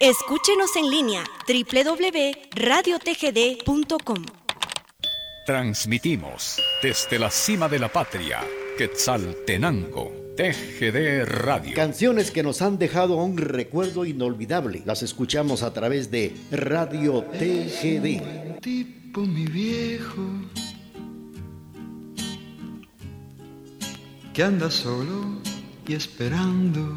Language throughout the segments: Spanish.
Escúchenos en línea www.radiotgd.com. Transmitimos desde la cima de la patria, Quetzaltenango, TGD Radio. Canciones que nos han dejado un recuerdo inolvidable. Las escuchamos a través de Radio TGD. Tipo mi viejo que anda solo y esperando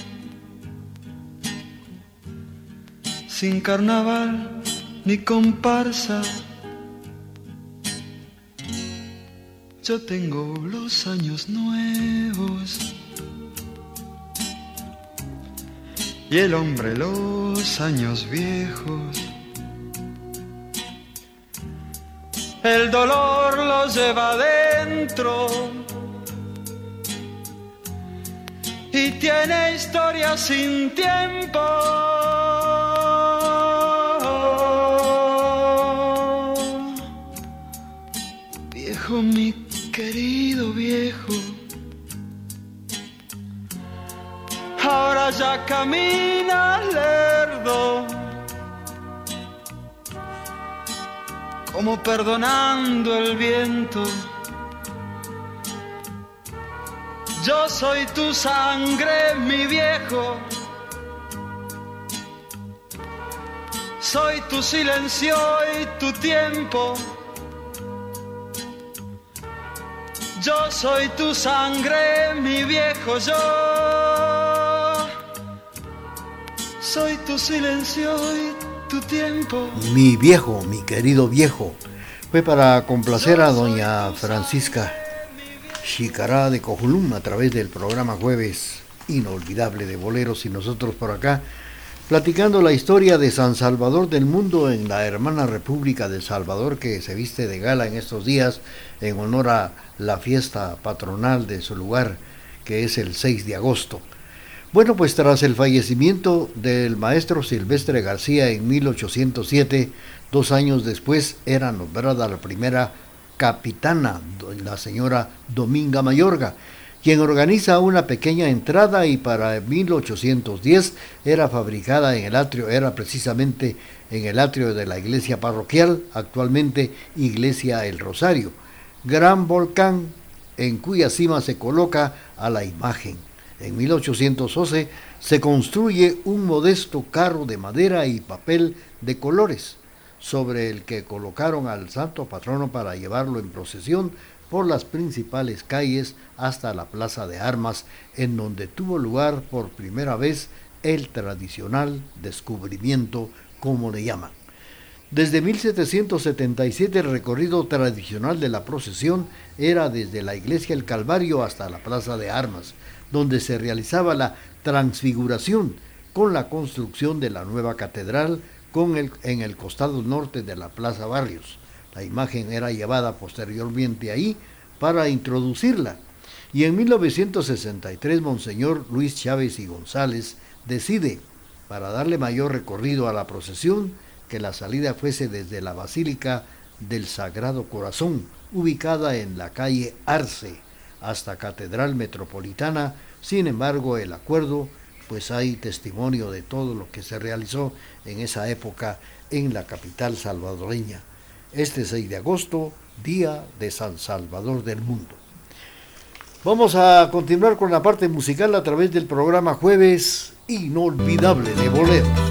sin carnaval ni comparsa. Yo tengo los años nuevos y el hombre los años viejos. El dolor lo lleva adentro y tiene historia sin tiempo. Mi querido viejo. Ahora ya camina lerdo, como perdonando el viento. Yo soy tu sangre, mi viejo. Soy tu silencio y tu tiempo. Yo soy tu sangre, mi viejo yo. Soy tu silencio y tu tiempo. Mi viejo, mi querido viejo. Fue para complacer a doña Francisca Chicará de Cojulum a través del programa Jueves Inolvidable de Boleros y nosotros por acá platicando la historia de San Salvador del Mundo en la hermana República de Salvador que se viste de gala en estos días en honor a la fiesta patronal de su lugar, que es el 6 de agosto. Bueno, pues tras el fallecimiento del maestro Silvestre García en 1807, dos años después era nombrada la primera capitana, la señora Dominga Mayorga, quien organiza una pequeña entrada y para 1810 era fabricada en el atrio, era precisamente en el atrio de la iglesia parroquial, actualmente Iglesia El Rosario, gran volcán en cuya cima se coloca a la imagen. En 1811 se construye un modesto carro de madera y papel de colores, sobre el que colocaron al santo patrono para llevarlo en procesión por las principales calles hasta la Plaza de Armas, en donde tuvo lugar por primera vez el tradicional descubrimiento, como le llaman. Desde 1777 el recorrido tradicional de la procesión era desde la iglesia El Calvario hasta la Plaza de Armas, donde se realizaba la transfiguración con la construcción de la nueva catedral con el, en el costado norte de la Plaza Barrios. La imagen era llevada posteriormente ahí para introducirla. y en 1963 Monseñor Luis Chávez y González decide, para darle mayor recorrido a la procesión, que la salida fuese desde la Basílica del Sagrado Corazón, ubicada en la calle Arce, hasta Catedral Metropolitana. Sin embargo, el acuerdo, pues hay testimonio de todo lo que se realizó en esa época en la capital salvadoreña. Este 6 de agosto, Día de San Salvador del Mundo. Vamos a continuar con la parte musical a través del programa Jueves Inolvidable de Boleros.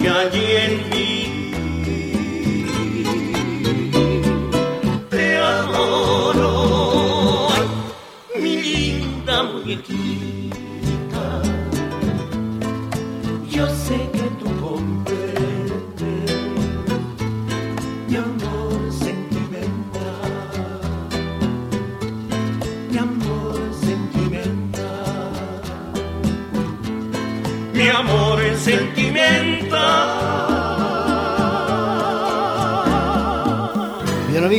Gagin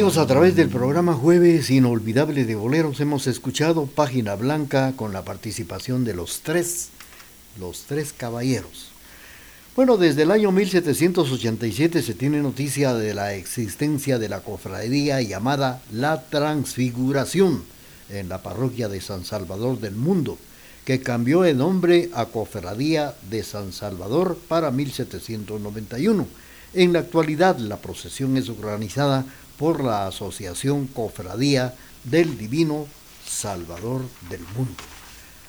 través del programa Jueves Inolvidable de Boleros hemos escuchado Página Blanca con la participación de los tres, los tres caballeros. Bueno, desde el año 1787 se tiene noticia de la existencia de la cofradía llamada La Transfiguración en la parroquia de San Salvador del Mundo, que cambió el nombre a Cofradía de San Salvador para 1791. En la actualidad la procesión es organizada por la Asociación Cofradía del Divino Salvador del Mundo.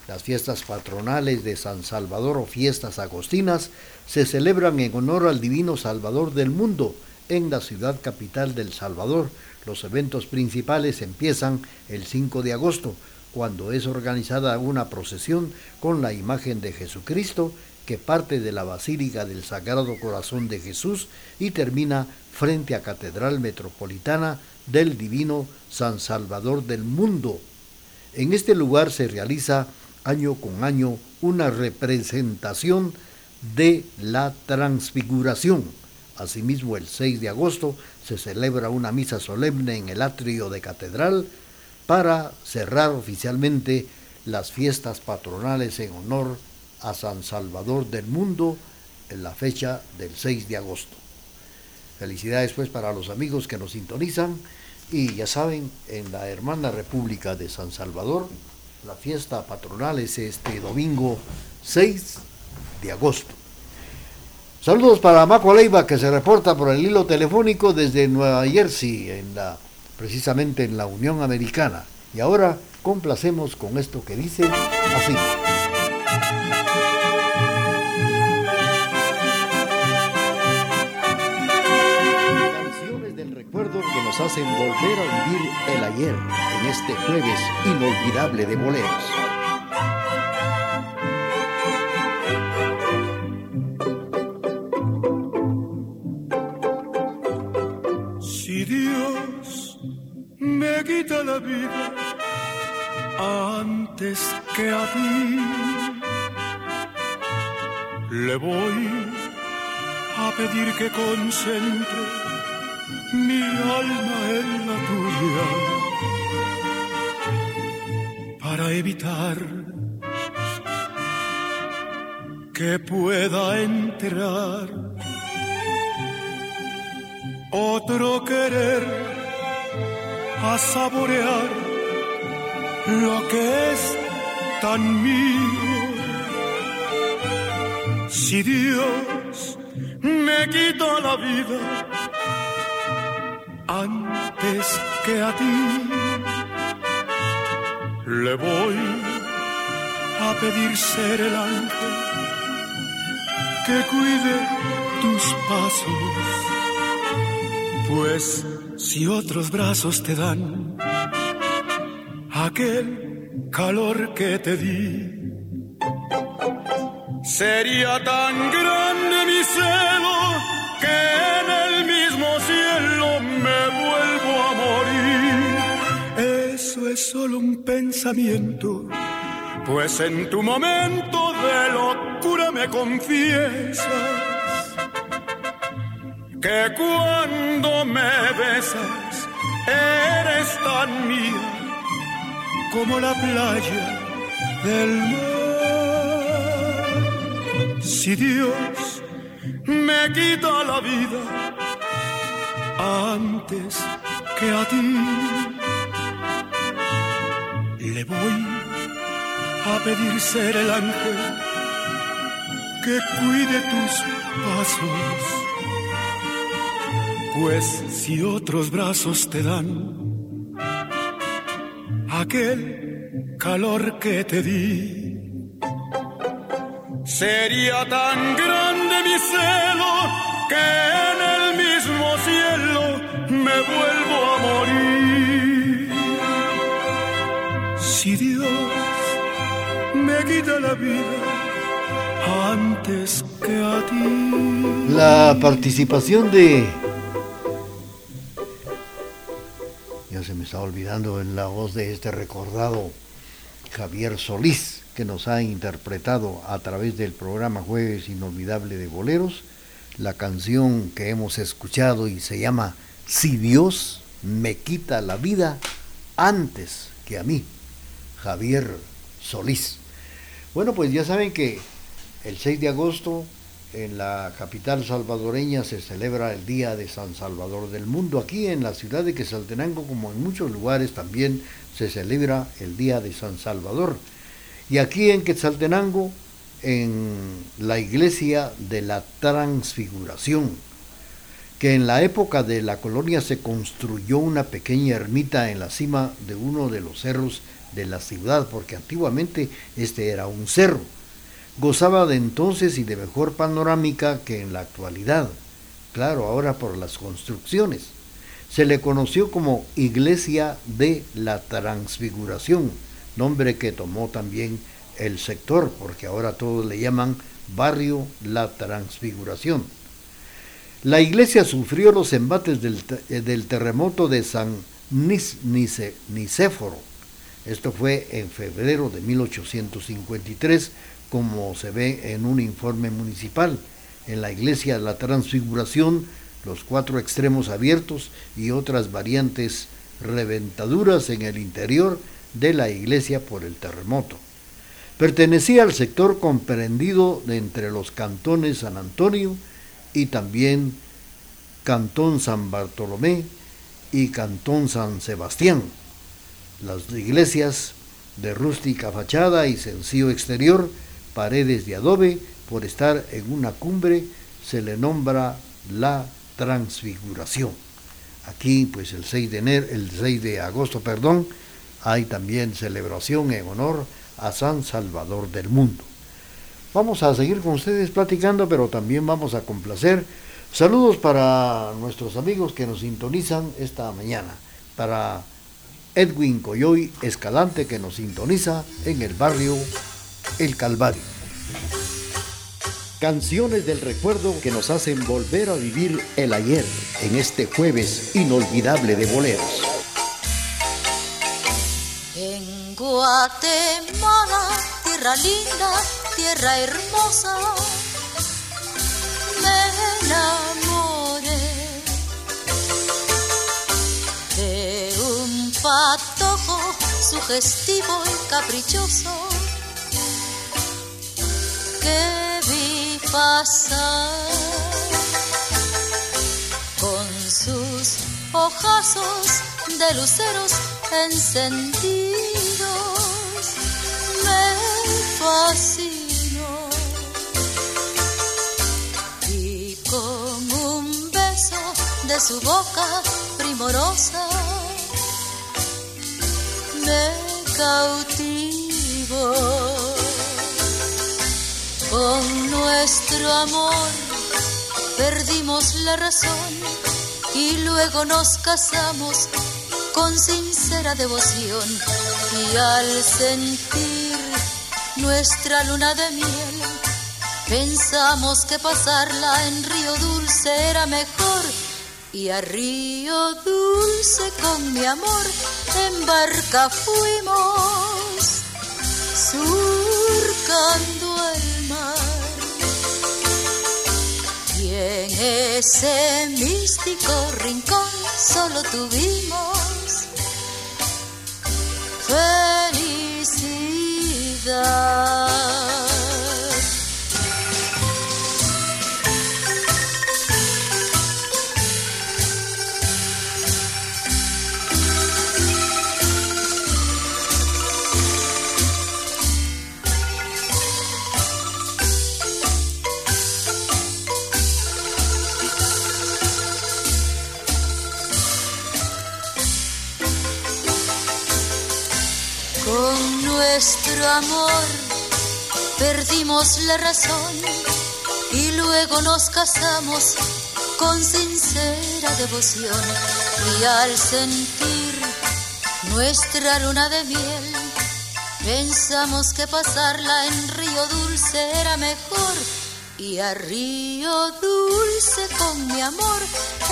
Las fiestas patronales de San Salvador o fiestas agostinas se celebran en honor al Divino Salvador del Mundo en la ciudad capital del Salvador. Los eventos principales empiezan el 5 de agosto, cuando es organizada una procesión con la imagen de Jesucristo que parte de la Basílica del Sagrado Corazón de Jesús y termina frente a Catedral Metropolitana del Divino San Salvador del Mundo. En este lugar se realiza año con año una representación de la transfiguración. Asimismo, el 6 de agosto se celebra una misa solemne en el atrio de catedral para cerrar oficialmente las fiestas patronales en honor San Salvador del Mundo en la fecha del 6 de agosto. Felicidades pues para los amigos que nos sintonizan y ya saben, en la hermana República de San Salvador, la fiesta patronal es este domingo 6 de agosto. Saludos para Maco Leiva que se reporta por el hilo telefónico desde Nueva Jersey, en la, precisamente en la Unión Americana. Y ahora complacemos con esto que dice así. Hacen volver a vivir el ayer en este jueves inolvidable de boleros. Si Dios me quita la vida antes que a ti. Le voy a pedir que concentre mi alma en la tuya para evitar que pueda entrar otro querer a saborear lo que es tan mío. Si Dios me quita la vida antes que a ti, le voy a pedir ser el ángel que cuide tus pasos, pues si otros brazos te dan, aquel calor que te di. Sería tan grande mi celo que en el mismo cielo solo un pensamiento, pues en tu momento de locura me confiesas que cuando me besas eres tan mía como la playa del mar. Si Dios me quita la vida antes que a ti, voy a pedir ser el ángel que cuide tus pasos, pues si otros brazos te dan, aquel calor que te di. Sería tan grande mi celo que en el mismo cielo me vuelvo a morir. Quita la vida antes que a ti. La participación de se me está olvidando en la voz de este recordado Javier Solís, que nos ha interpretado a través del programa Jueves Inolvidable de Boleros, la canción que hemos escuchado y se llama Si Dios me quita la vida antes que a mí, Javier Solís. Bueno, pues ya saben que el 6 de agosto en la capital salvadoreña se celebra el Día de San Salvador del Mundo. Aquí en la ciudad de Quesaltenango, como en muchos lugares, también se celebra el Día de San Salvador. Y aquí en Quetzaltenango, en la iglesia de la Transfiguración, que en la época de la colonia se construyó una pequeña ermita en la cima de uno de los cerros de la ciudad, porque antiguamente este era un cerro gozaba de entonces y de mejor panorámica que en la actualidad, claro, ahora por las construcciones. Se le conoció como Iglesia de la Transfiguración, nombre que tomó también el sector, porque ahora todos le llaman Barrio La Transfiguración. La iglesia sufrió los embates del, del terremoto de San Nicéforo. Esto fue en febrero de 1853 como se ve en un informe municipal. En la iglesia de la Transfiguración, los cuatro extremos abiertos y otras variantes reventaduras en el interior de la iglesia por el terremoto. Pertenecía al sector comprendido de entre los cantones San Antonio y también Cantón San Bartolomé y Cantón San Sebastián. Las iglesias de rústica fachada y sencillo exterior, paredes de adobe, por estar en una cumbre, se le nombra la transfiguración. Aquí, pues el 6 de enero, el 6 de agosto, perdón, hay también celebración en honor a San Salvador del mundo. Vamos a seguir con ustedes platicando, pero también vamos a complacer. Saludos para nuestros amigos que nos sintonizan esta mañana. Para Edwin Coyoy Escalante que nos sintoniza en el barrio El Calvario. Canciones del recuerdo que nos hacen volver a vivir el ayer en este jueves inolvidable de boleros. En Guatemala, tierra linda, tierra hermosa, me enamoré patojo sugestivo y caprichoso. Que vi pasar con sus ojazos de luceros encendidos. Me fascinó. Y con un beso de su boca primorosa me cautivó con nuestro amor perdimos la razón y luego nos casamos con sincera devoción. Y al sentir nuestra luna de miel pensamos que pasarla en Río Dulce era mejor y a Río Dulce con mi amor en barca fuimos surcando el mar y en ese místico rincón solo tuvimos felicidad. Nuestro amor. Perdimos la razón y luego nos casamos con sincera devoción. Y al sentir nuestra luna de miel pensamos que pasarla en Río Dulce era mejor. Y a Río Dulce con mi amor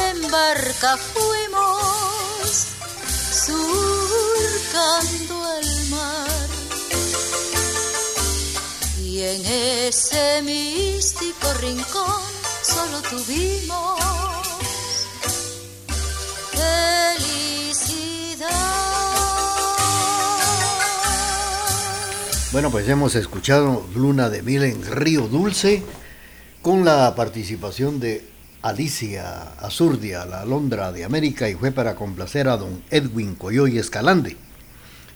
en barca fuimos surcando y en ese místico rincón solo tuvimos felicidad. Bueno, pues hemos escuchado Luna de Miel en Río Dulce con la participación de Alicia Azurdia, la Alondra de América, y fue para complacer a don Edwin Coyoy Escalande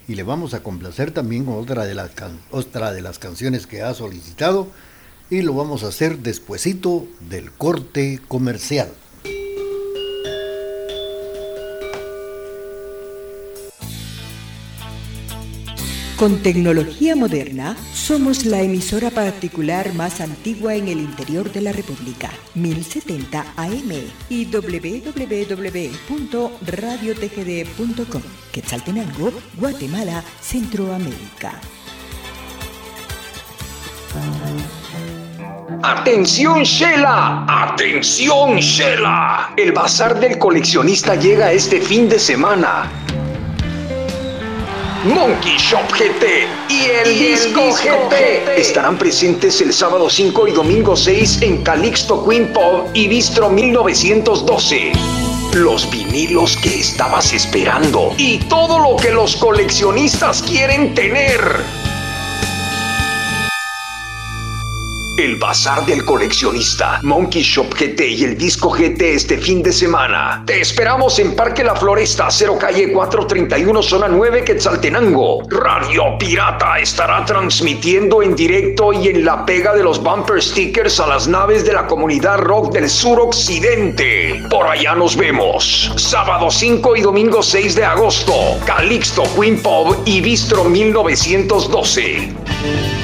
y le vamos a complacer también con otra de las, otra de las canciones que ha solicitado y lo vamos a hacer despuesito del corte comercial. Con tecnología moderna, somos la emisora particular más antigua en el interior de la República, 1070 AM y www.radiotgd.com, Quetzaltenango, Guatemala, Centroamérica. Atención Shela, atención Shela. El bazar del coleccionista llega este fin de semana Monkey Shop GT y el, disco, GT. estarán presentes el sábado 5 y domingo 6 en Calixto Queen Pop y Bistro 1912. los vinilos que estabas esperando y todo lo que los coleccionistas quieren tener. El Bazar del Coleccionista, Monkey Shop GT y el Disco GT este fin de semana. Te esperamos en Parque La Floresta, 0 Calle 431, Zona 9, Quetzaltenango. Radio Pirata estará transmitiendo en directo y en la pega de los bumper stickers a las naves de la comunidad rock del sur occidente. Por allá nos vemos. Sábado 5 y domingo 6 de agosto. Calixto, Queen Pop y Bistro 1912.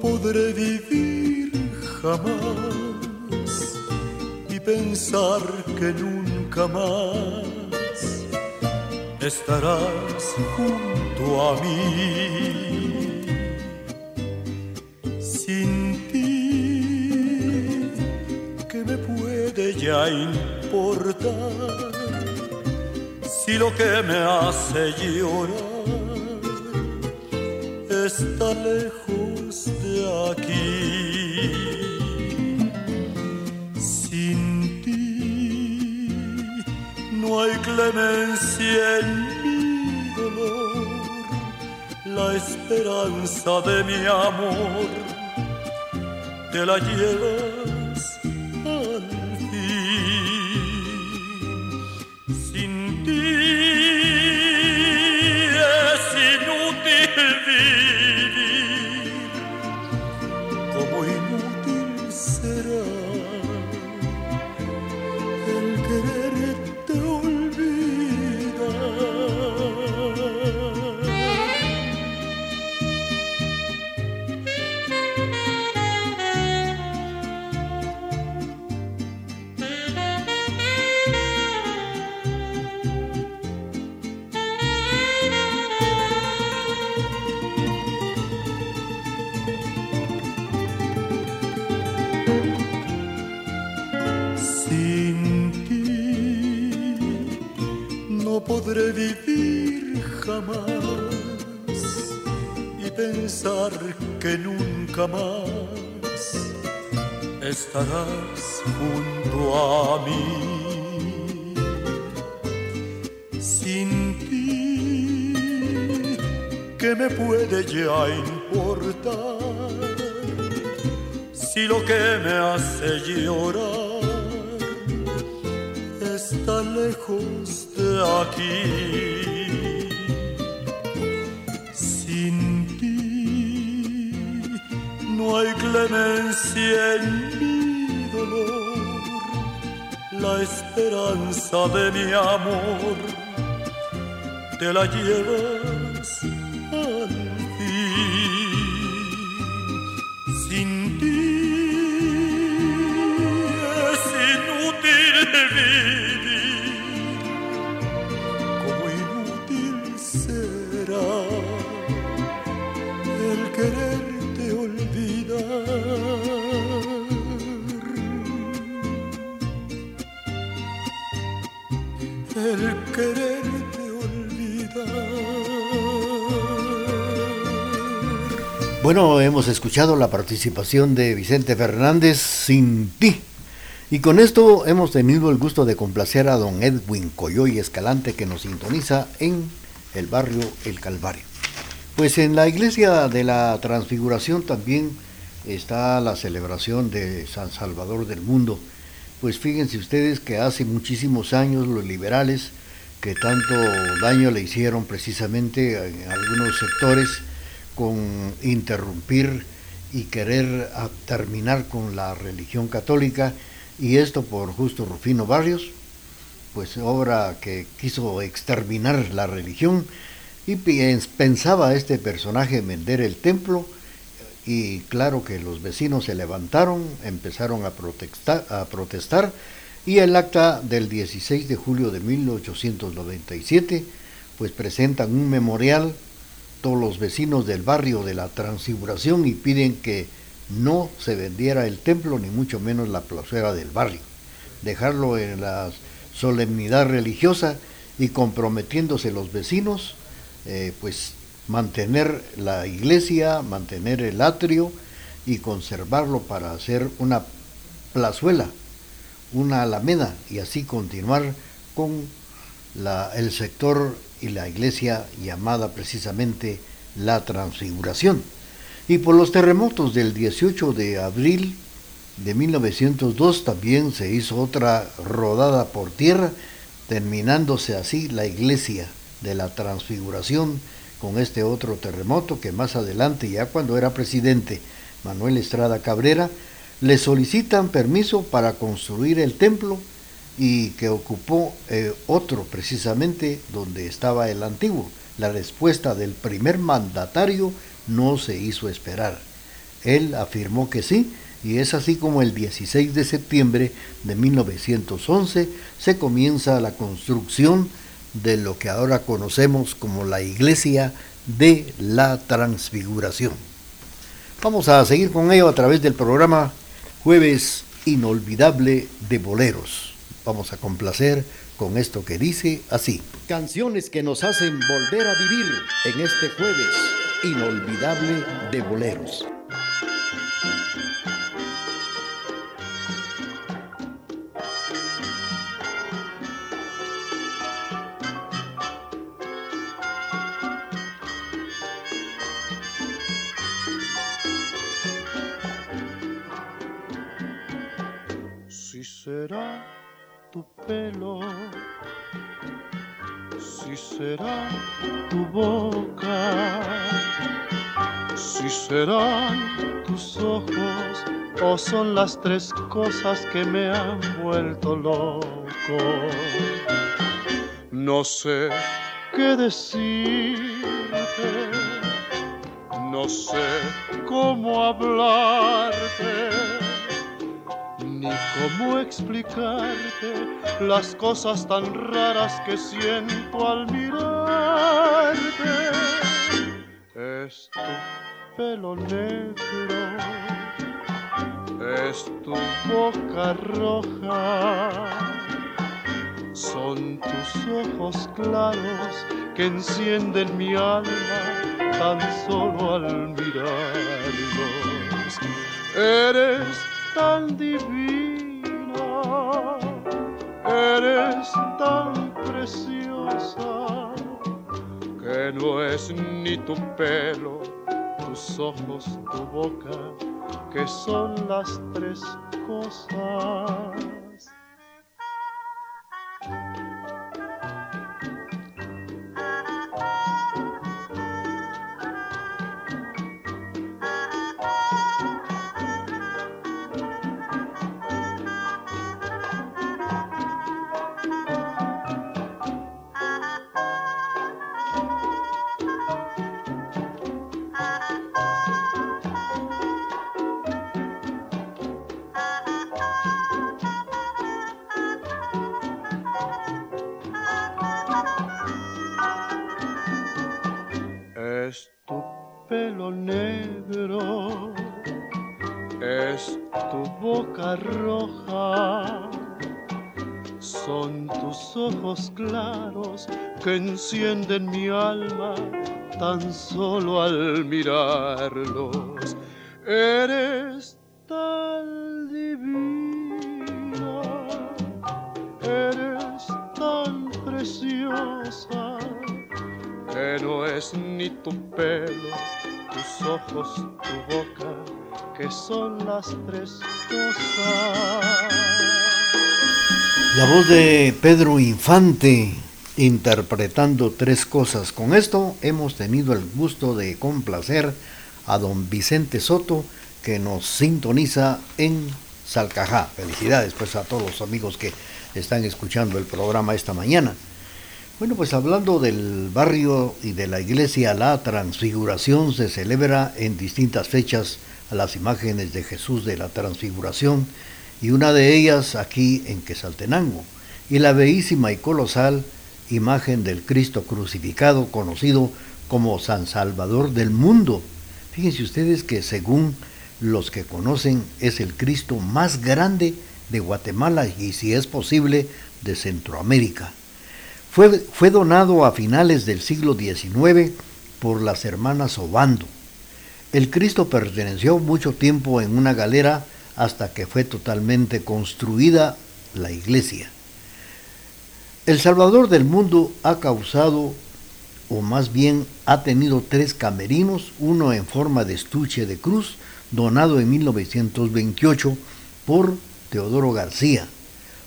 Podré vivir jamás y pensar que nunca más estarás junto a mí. Sin ti, ¿qué me puede ya importar si lo que me hace llorar está lejos? aquí. Sin ti no hay clemencia en mi dolor, la esperanza de mi amor te la llevas si lo que me hace llorar está lejos aquí. Sin ti no hay clemencia en mi dolor, la esperanza de mi amor te la llevas hemos escuchado la participación de Vicente Fernández sin ti. Y con esto hemos tenido el gusto de complacer a don Edwin Coyoy Escalante que nos sintoniza en el barrio El Calvario. Pues en la iglesia de la Transfiguración también está la celebración de San Salvador del Mundo. Pues fíjense ustedes que hace muchísimos años los liberales que tanto daño le hicieron precisamente en algunos sectores con interrumpir y querer terminar con la religión católica y esto por justo Rufino Barrios, pues obra que quiso exterminar la religión y pensaba este personaje vender el templo y claro que los vecinos se levantaron, empezaron a protestar, a protestar y el acta del 16 de julio de 1897 pues presentan un memorial todos los vecinos del barrio de la Transfiguración y piden que no se vendiera el templo ni mucho menos la plazuela del barrio, dejarlo en la solemnidad religiosa y comprometiéndose los vecinos, eh, pues mantener la iglesia, mantener el atrio y conservarlo para hacer una plazuela, una alameda y así continuar con el sector y la iglesia llamada precisamente la transfiguración. Y por los terremotos del 18 de abril de 1902 también se hizo otra rodada por tierra, terminándose así la iglesia de la transfiguración con este otro terremoto que más adelante, ya cuando era presidente Manuel Estrada Cabrera, le solicitan permiso para construir el templo y que ocupó eh, otro precisamente donde estaba el antiguo. La respuesta del primer mandatario no se hizo esperar. Él afirmó que sí, y es así como el 16 de septiembre de 1911 se comienza la construcción de lo que ahora conocemos como la iglesia de la transfiguración. Vamos a seguir con ello a través del programa Jueves Inolvidable de Boleros. Vamos a complacer con esto que dice así. Canciones que nos hacen volver a vivir en este jueves inolvidable de boleros. Si será tu pelo si será tu boca, si serán tus ojos o son las tres cosas que me han vuelto loco. No sé qué decirte, no sé cómo hablarte ni cómo explicarte las cosas tan raras que siento al mirarte. Es tu pelo negro, es tu boca roja, son tus ojos claros que encienden mi alma tan solo al mirarlos. Eres tan divina, eres tan preciosa, que no es ni tu pelo, tus ojos, tu boca, que son las tres cosas. roja. Son tus ojos claros que encienden mi alma tan solo al mirarlos. Eres tan divina, eres tan preciosa que no es ni tu pelo, tus ojos, tu boca que son las tres cosas. La voz de Pedro Infante interpretando tres cosas. Con esto hemos tenido el gusto de complacer a don Vicente Soto que nos sintoniza en Salcajá. Felicidades pues a todos los amigos que están escuchando el programa esta mañana. Bueno, pues hablando del barrio y de la iglesia, la transfiguración se celebra en distintas fechas a las imágenes de Jesús de la transfiguración y una de ellas aquí en Quesaltenango y la bellísima y colosal imagen del Cristo crucificado conocido como San Salvador del mundo. Fíjense ustedes que según los que conocen es el Cristo más grande de Guatemala y si es posible de Centroamérica. Fue, donado a finales del siglo XIX por las hermanas Obando. El Cristo perteneció mucho tiempo en una galera hasta que fue totalmente construida la iglesia. El Salvador del mundo ha causado, o más bien ha tenido tres camerinos, uno en forma de estuche de cruz, donado en 1928 por Teodoro García,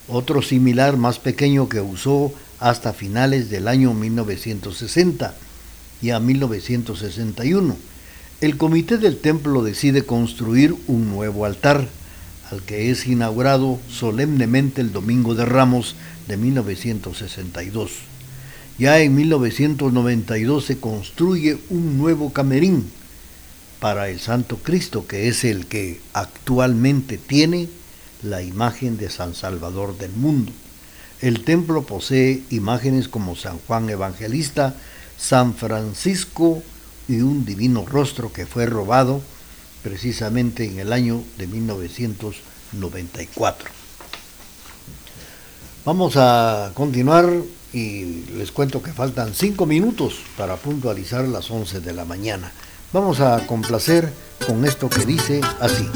otro similar más pequeño que usó hasta finales del año 1960 y a 1961. El comité del templo decide construir un nuevo altar, al que es inaugurado solemnemente el Domingo de Ramos de 1962. Ya en 1992 se construye un nuevo camerín para el Santo Cristo, que es el que actualmente tiene la imagen de San Salvador del mundo. El templo posee imágenes como San Juan Evangelista, San Francisco y un divino rostro que fue robado precisamente en el año de 1994. Vamos a continuar y les cuento que faltan cinco minutos para puntualizar las 11 de la mañana. Vamos a complacer con esto que dice así.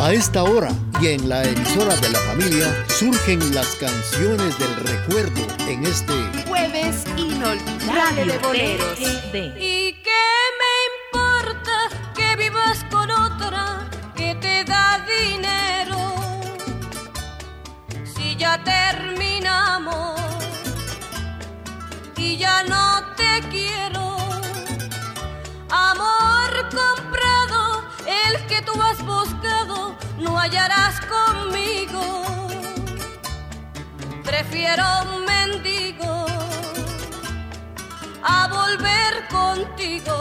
A esta hora y en la emisora de la familia surgen las canciones del recuerdo en este jueves inolvidable de boleros. ¿Y qué me importa que vivas con otra que te da dinero? Si ya terminamos y ya no te quiero, amor comprado, el que tú has buscado no hallarás conmigo. Prefiero un mendigo a volver contigo.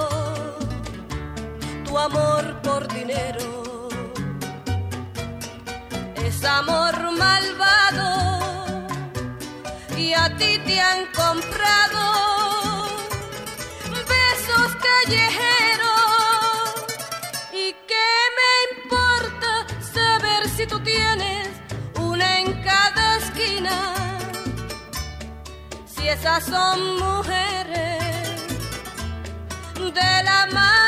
Tu amor por dinero es amor malvado y a ti te han comprado besos callejeros tú tienes una en cada esquina, si esas son mujeres de la mala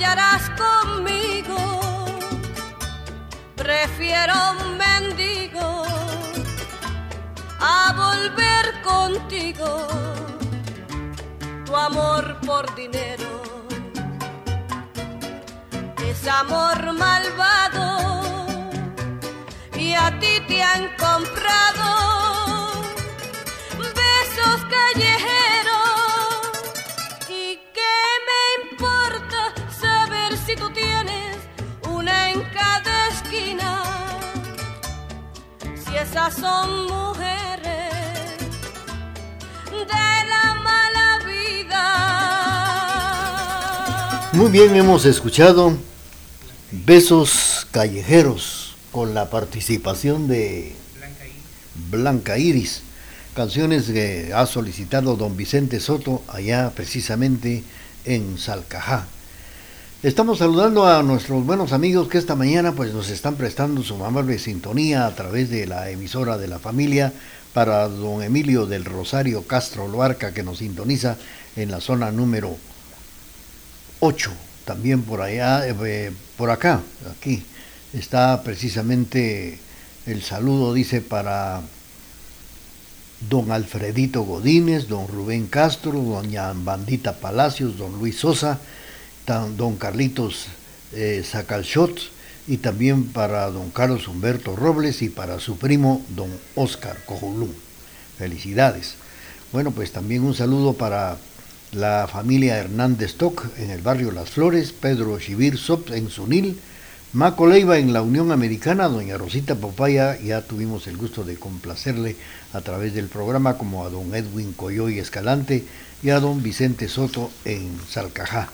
hallarás conmigo. Prefiero un mendigo a volver contigo. Tu amor por dinero es amor malvado y a ti te han comprado besos callejeros esas son mujeres de la mala vida. Muy bien, hemos escuchado Besos Callejeros con la participación de Blanca Iris, canciones que ha solicitado don Vicente Soto allá precisamente en Salcajá. Estamos saludando a nuestros buenos amigos que esta mañana pues nos están prestando su amable sintonía a través de la emisora de la familia para don Emilio del Rosario Castro Loarca que nos sintoniza en la zona número 8. También por allá, eh, por acá, aquí, está precisamente el saludo, dice, para don Alfredito Godínez, don Rubén Castro, doña Bandita Palacios, don Luis Sosa, don Carlitos eh, y también para don Carlos Humberto Robles y para su primo don Oscar Cojulún. Felicidades. Bueno, pues también un saludo para la familia Hernández Toc en el barrio Las Flores, Pedro Chivir Sop en Sunil, Maco Leiva en la Unión Americana, doña Rosita Popaya, ya tuvimos el gusto de complacerle a través del programa, como a don Edwin Coyoy Escalante y a don Vicente Soto en Salcajá.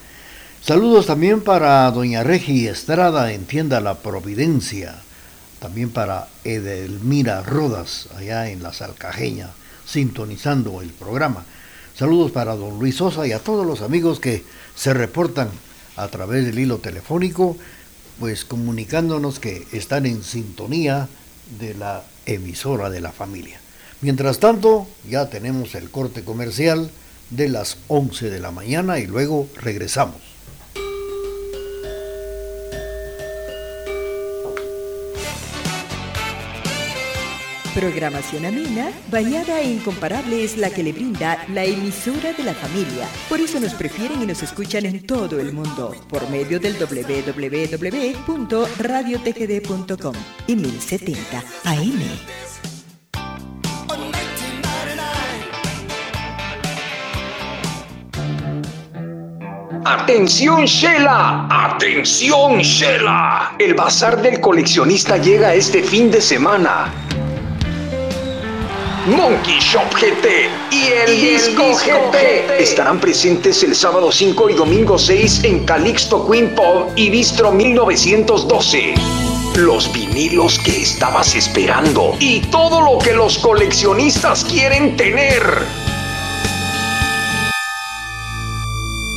Saludos también para doña Regi Estrada en Tienda La Providencia, también para Edelmira Rodas, allá en la Salcajeña, sintonizando el programa. Saludos para don Luis Sosa y a todos los amigos que se reportan a través del hilo telefónico, pues comunicándonos que están en sintonía de la emisora de la familia. Mientras tanto, ya tenemos el corte comercial de las 11 de la mañana y luego regresamos. Programación amena, bañada e incomparable es la que le brinda la emisora de la familia. Por eso nos prefieren y nos escuchan en todo el mundo por medio del www.radiotgd.com y 1070 AM. Atención Shela, atención Shela. El bazar del coleccionista llega este fin de semana. Monkey Shop GT y el, disco, GT. estarán presentes el sábado 5 y domingo 6 en Calixto Queen Pop y Bistro 1912. Los vinilos que estabas esperando y todo lo que los coleccionistas quieren tener.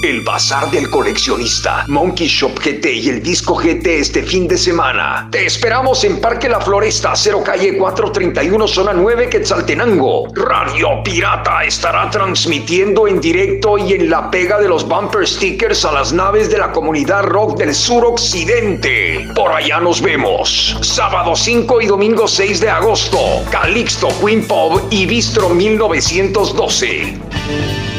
El Bazar del Coleccionista, Monkey Shop GT y el Disco GT este fin de semana. Te esperamos en Parque La Floresta, 0 calle 431, zona 9, Quetzaltenango. Radio Pirata estará transmitiendo en directo y en la pega de los bumper stickers a las naves de la comunidad rock del sur occidente. Por allá nos vemos. Sábado 5 y domingo 6 de agosto. Calixto, Queen Pop y Bistro 1912.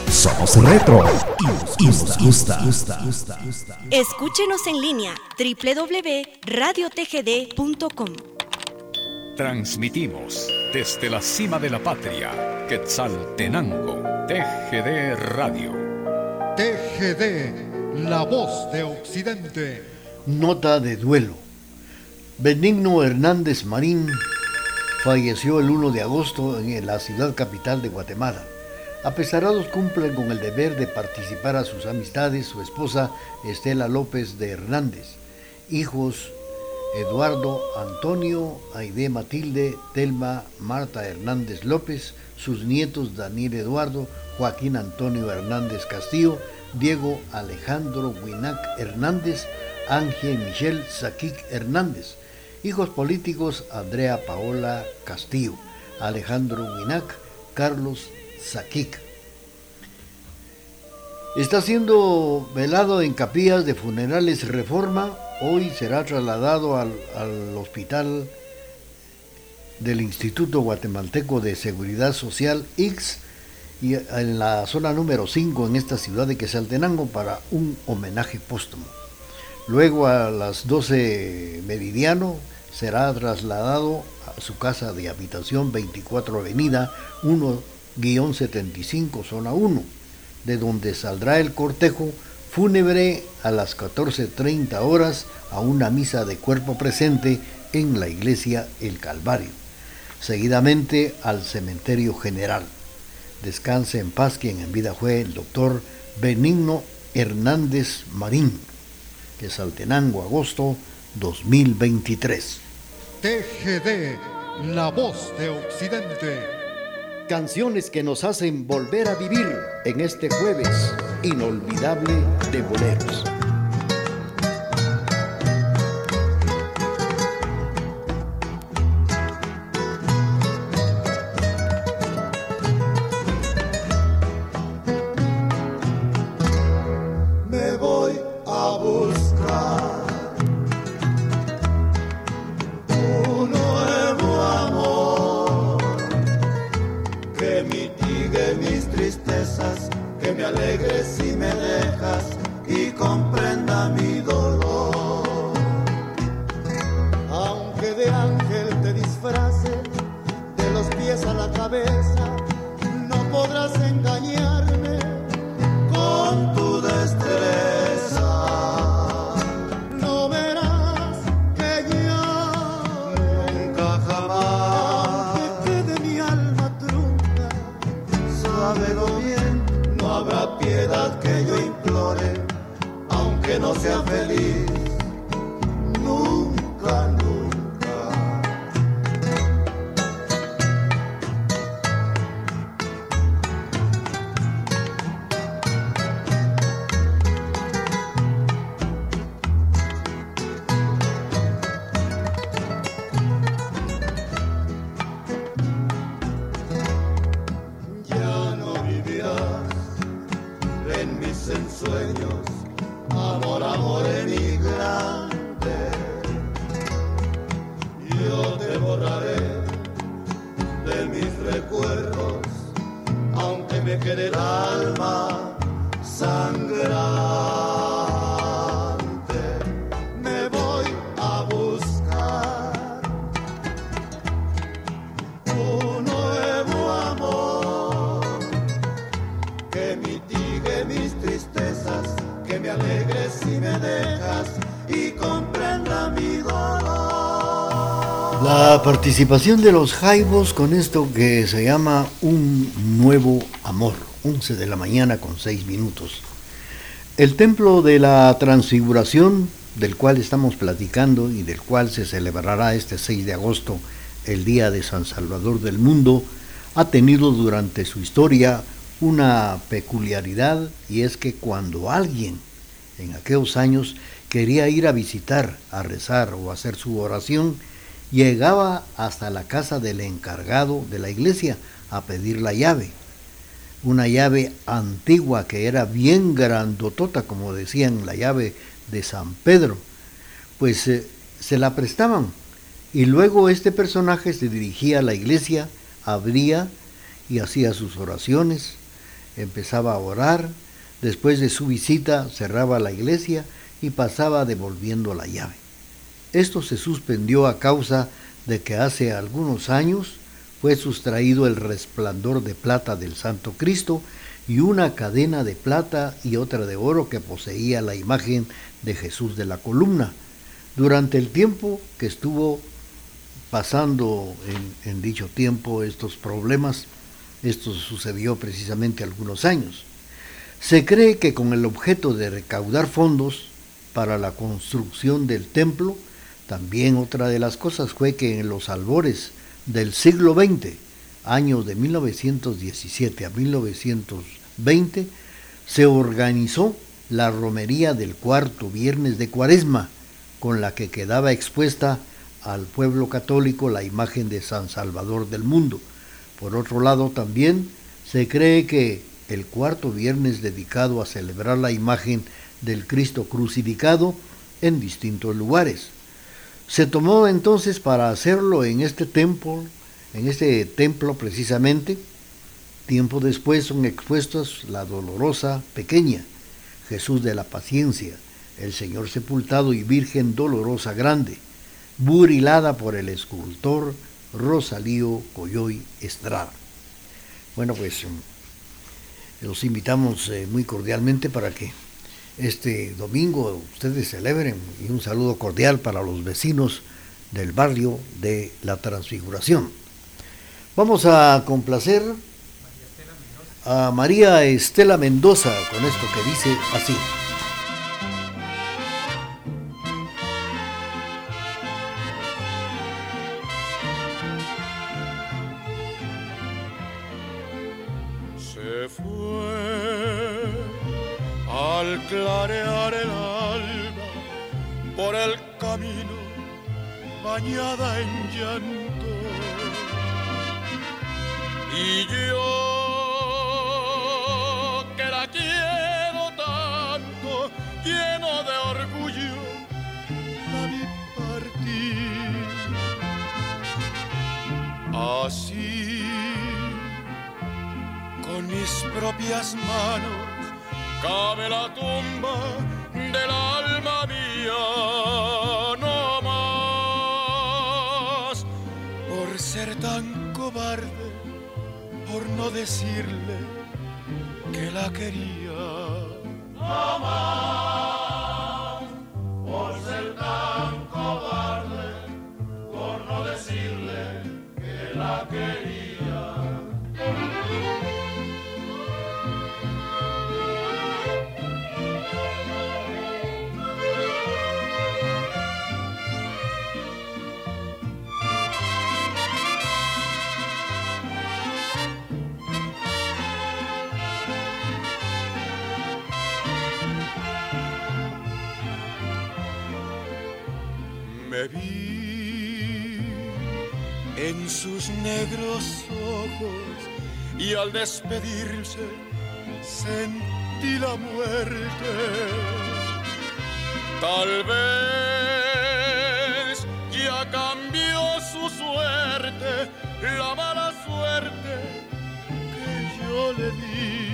somos retro y nos gusta. Escúchenos en línea www.radiotgd.com. Transmitimos desde la cima de la patria, Quetzaltenango, TGD Radio. TGD, la voz de Occidente. Nota de duelo. Benigno Hernández Marín falleció el 1 de agosto en la ciudad capital de Guatemala. Apesarados cumplen con el deber de participar a sus amistades su esposa Estela López de Hernández, hijos Eduardo Antonio, Aide Matilde, Telma Marta Hernández López, sus nietos Daniel Eduardo, Joaquín Antonio Hernández Castillo, Diego Alejandro Winac Hernández, Ángel Michel Saquic Hernández, hijos políticos Andrea Paola Castillo, Alejandro Winac, Carlos Saquic. Está siendo velado en capillas de funerales Reforma. Hoy será trasladado al, hospital del Instituto Guatemalteco de Seguridad Social, X, y en la zona número 5 en esta ciudad de Quesaltenango para un homenaje póstumo. Luego a las 12 meridiano será trasladado a su casa de habitación 24 Avenida 1-75 Zona 1, de donde saldrá el cortejo fúnebre a las 14.30 horas a una misa de cuerpo presente en la iglesia El Calvario. Seguidamente al cementerio general. Descanse en paz quien en vida fue el doctor Benigno Hernández Marín, que Saltenango, agosto 2023. TGD, la voz de Occidente. Canciones que nos hacen volver a vivir en este jueves inolvidable de boleros. Participación de los Jaibos con esto que se llama Un Nuevo Amor, 11 de la mañana con 6 minutos. El templo de la transfiguración, del cual estamos platicando y del cual se celebrará este 6 de agosto, el Día de San Salvador del Mundo, ha tenido durante su historia una peculiaridad y es que cuando alguien en aquellos años quería ir a visitar, a rezar o a hacer su oración, llegaba hasta la casa del encargado de la iglesia a pedir la llave. Una llave antigua que era bien grandotota, como decían, la llave de San Pedro. Pues eh, se la prestaban. Y luego este personaje se dirigía a la iglesia, abría y hacía sus oraciones, empezaba a orar, después de su visita cerraba la iglesia y pasaba devolviendo la llave. Esto se suspendió a causa de que hace algunos años fue sustraído el resplandor de plata del Santo Cristo y una cadena de plata y otra de oro que poseía la imagen de Jesús de la columna. Durante el tiempo que estuvo pasando en, dicho tiempo estos problemas, esto sucedió precisamente algunos años. Se cree que con el objeto de recaudar fondos para la construcción del templo, también otra de las cosas fue que en los albores del siglo XX, años de 1917 a 1920, se organizó la romería del cuarto viernes de Cuaresma, con la que quedaba expuesta al pueblo católico la imagen de San Salvador del mundo. Por otro lado, también se cree que el cuarto viernes dedicado a celebrar la imagen del Cristo crucificado en distintos lugares. Se tomó entonces para hacerlo en este templo, en este templo precisamente. Tiempo después son expuestos la dolorosa pequeña, Jesús de la paciencia, el Señor sepultado y Virgen dolorosa grande, burilada por el escultor Rosalío Coyoy Estrada. Bueno, pues los invitamos eh, muy cordialmente para que este domingo ustedes celebren y un saludo cordial para los vecinos del barrio de la Transfiguración. Vamos a complacer a María Estela Mendoza con esto que dice así. Clarear el alba por el camino bañada en llanto. Y yo que la quiero tanto, lleno de orgullo, la vi partir. Así, con mis propias manos, cabe la tumba del alma mía, no más por ser tan cobarde, por no decirle que la quería. No más por ser tan cobarde, por no decirle que la quería. Sus negros ojos y al despedirse sentí la muerte. Tal vez ya cambió su suerte, la mala suerte que yo le di.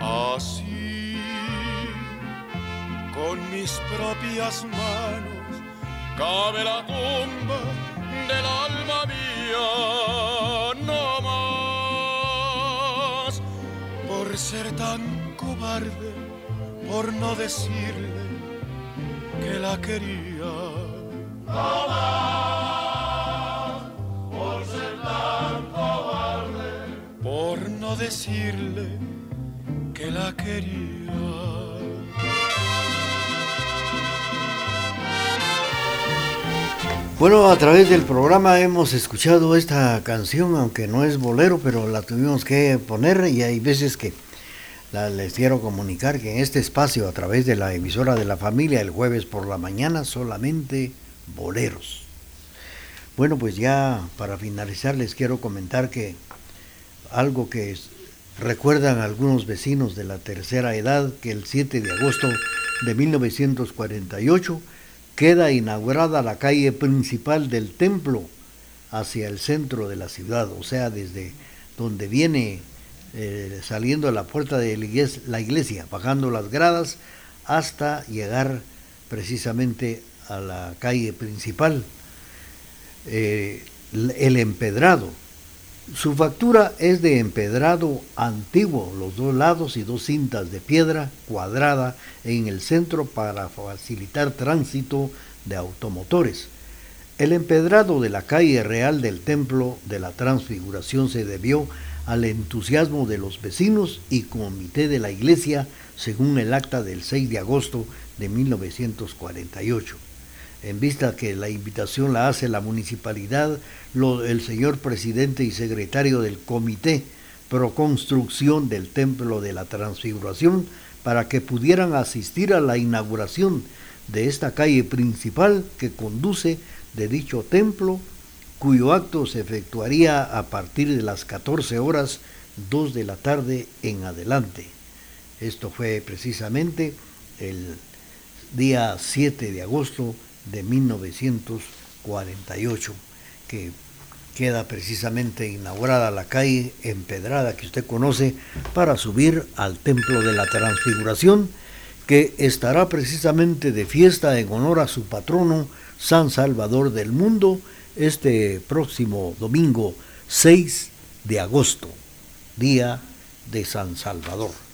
Así con mis propias manos cabe la tumba del alma mía, no más por ser tan cobarde, por no decirle que la quería. No más por ser tan cobarde, por no decirle que la quería. Bueno, a través del programa hemos escuchado esta canción, aunque no es bolero, pero la tuvimos que poner y hay veces que les quiero comunicar que en este espacio, a través de la emisora de la familia, el jueves por la mañana, solamente boleros. Bueno, pues ya para finalizar les quiero comentar que algo que recuerdan algunos vecinos de la tercera edad, que el 7 de agosto de 1948, queda inaugurada la calle principal del templo hacia el centro de la ciudad, o sea, desde donde viene eh, saliendo la puerta de la iglesia, bajando las gradas hasta llegar precisamente a la calle principal. Eh, el empedrado. Su factura es de empedrado antiguo, los dos lados y dos cintas de piedra cuadrada en el centro para facilitar tránsito de automotores. El empedrado de la calle real del Templo de la Transfiguración se debió al entusiasmo de los vecinos y comité de la iglesia, según el acta del 6 de agosto de 1948. En vista que la invitación la hace la municipalidad, el señor presidente y secretario del comité pro construcción del Templo de la Transfiguración para que pudieran asistir a la inauguración de esta calle principal que conduce de dicho templo, cuyo acto se efectuaría a partir de las 14 horas 2 de la tarde en adelante. Esto fue precisamente el día 7 de agosto de 1948, que queda precisamente inaugurada la calle empedrada que usted conoce para subir al Templo de la Transfiguración, que estará precisamente de fiesta en honor a su patrono, San Salvador del Mundo, este próximo domingo 6 de agosto, día de San Salvador.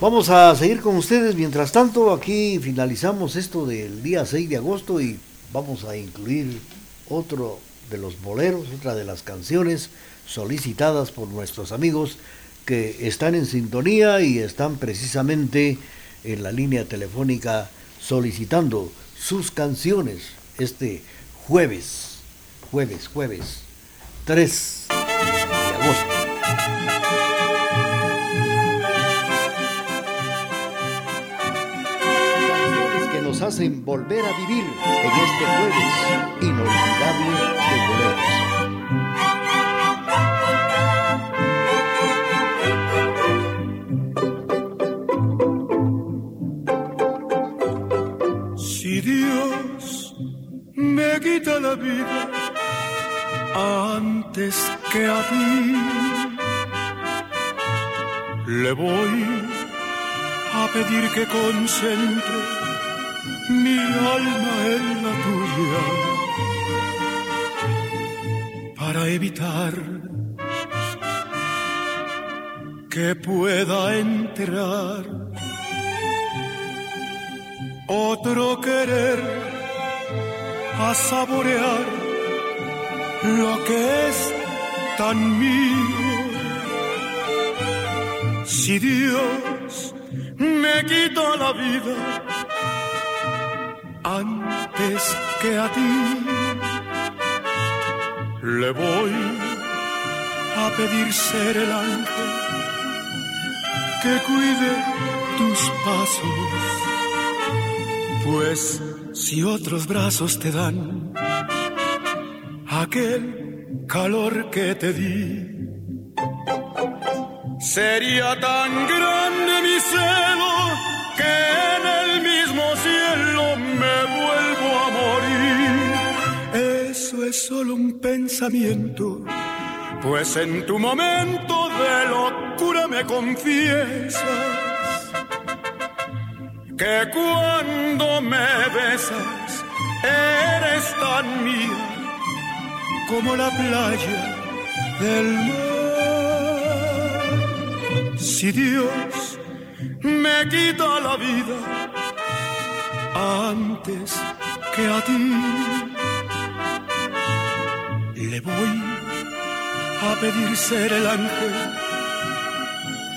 Vamos a seguir con ustedes. Mientras tanto, aquí finalizamos esto del día 6 de agosto y vamos a incluir otro de los boleros, otra de las canciones solicitadas por nuestros amigos que están en sintonía y están precisamente en la línea telefónica solicitando sus canciones este jueves, jueves, jueves 3 de agosto. Hacen volver a vivir en este jueves inolvidable de boleros. Si Dios me quita la vida antes que a ti, le voy a pedir que concentre mi alma en la tuya para evitar que pueda entrar otro querer a saborear lo que es tan mío. Si Dios me quita la vida, antes que a ti. Le voy a pedir ser el ángel que cuide tus pasos, pues si otros brazos te dan aquel calor que te di, sería tan grande mi celo que en el mismo cielo solo un pensamiento, pues en tu momento de locura me confiesas que cuando me besas eres tan mía como la playa del mar. Si Dios me quita la vida antes que a ti. Le voy a pedir ser el ángel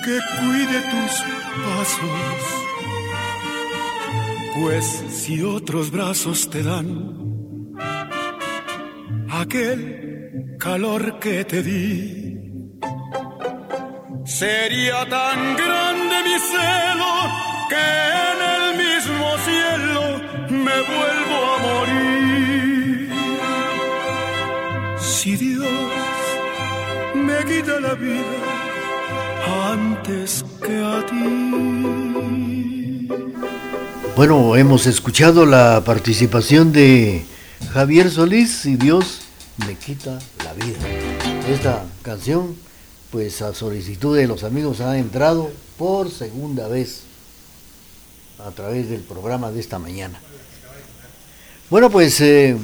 que cuide tus pasos, pues si otros brazos te dan aquel calor que te di Sería tan grande mi celo que en el mismo cielo me vuelvo a morir. Si Dios me quita la vida antes que a ti. Bueno, hemos escuchado la participación de Javier Solís y Dios me quita la vida. Esta canción pues a solicitud de los amigos ha entrado por segunda vez a través del programa de esta mañana. Bueno, pues eh,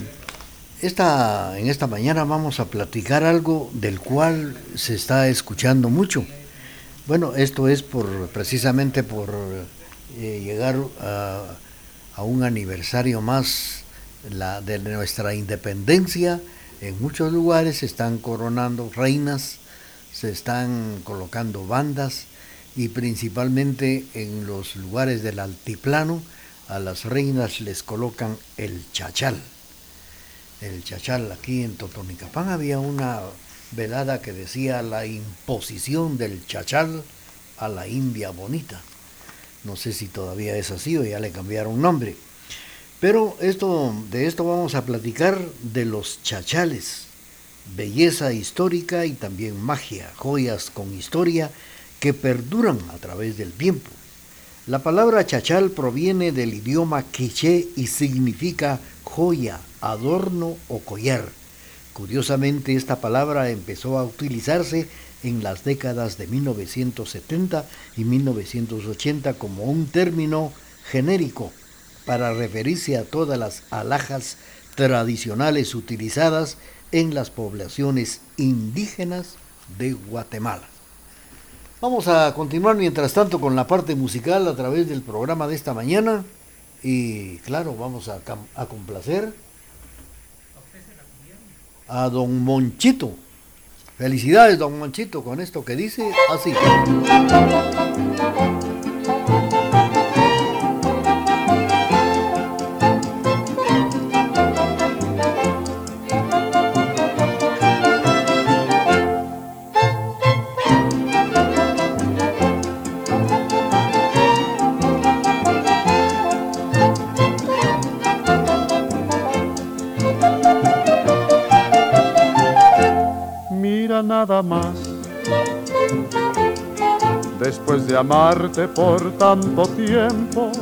en esta mañana vamos a platicar algo del cual se está escuchando mucho. Bueno, esto es precisamente por eh, llegar a, un aniversario más de nuestra independencia. En muchos lugares se están coronando reinas se están colocando bandas y principalmente en los lugares del altiplano a las reinas les colocan el chachal. El chachal aquí en Totonicapán había una velada que decía la imposición del chachal a la India bonita. No sé si todavía es así o ya le cambiaron nombre. Pero esto, de esto vamos a platicar de los chachales belleza histórica y también magia, joyas con historia que perduran a través del tiempo. La palabra chachal proviene del idioma quiché y significa joya, adorno o collar. Curiosamente, esta palabra empezó a utilizarse en las décadas de 1970 y 1980 como un término genérico para referirse a todas las alhajas tradicionales utilizadas en las poblaciones indígenas de Guatemala. Vamos a continuar mientras tanto con la parte musical a través del programa de esta mañana. Y claro, vamos a, complacer a don Monchito. Felicidades, don Monchito, con esto que dice así. Después de amarte por tanto tiempo,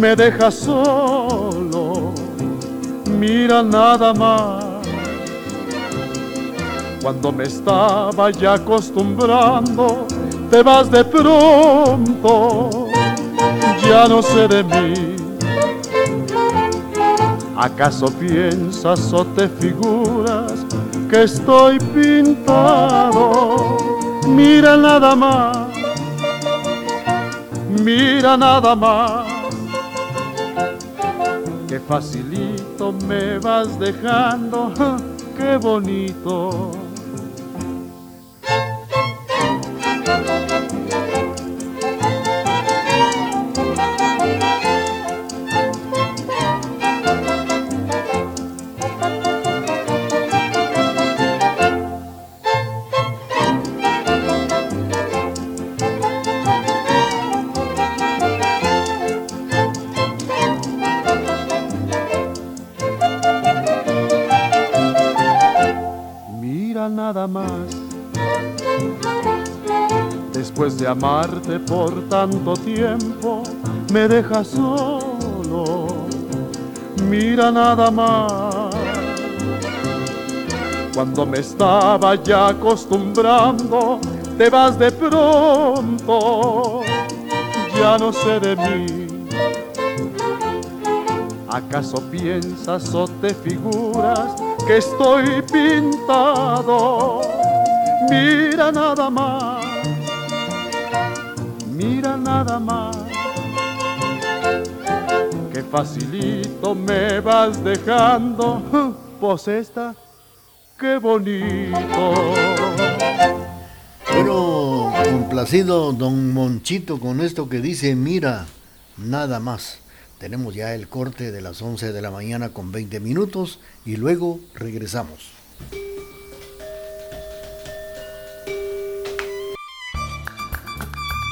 me dejas solo. Mira nada más. Cuando me estaba ya acostumbrando, te vas de pronto. Ya no sé de mí. ¿Acaso piensas o te figuras que estoy pintado. Mira nada más, mira nada más. Qué facilito me vas dejando, qué bonito. Amarte por tanto tiempo, me dejas solo. Mira nada más. Cuando me estaba ya acostumbrando, te vas de pronto. Ya no sé de mí. ¿Acaso piensas o te figuras que estoy pintado? Mira nada más nada más. Qué facilito me vas dejando, pues esta, qué bonito. Bueno, complacido don Monchito con esto que dice, mira, nada más. Tenemos ya el corte de las 11 de la mañana con 20 minutos y luego regresamos.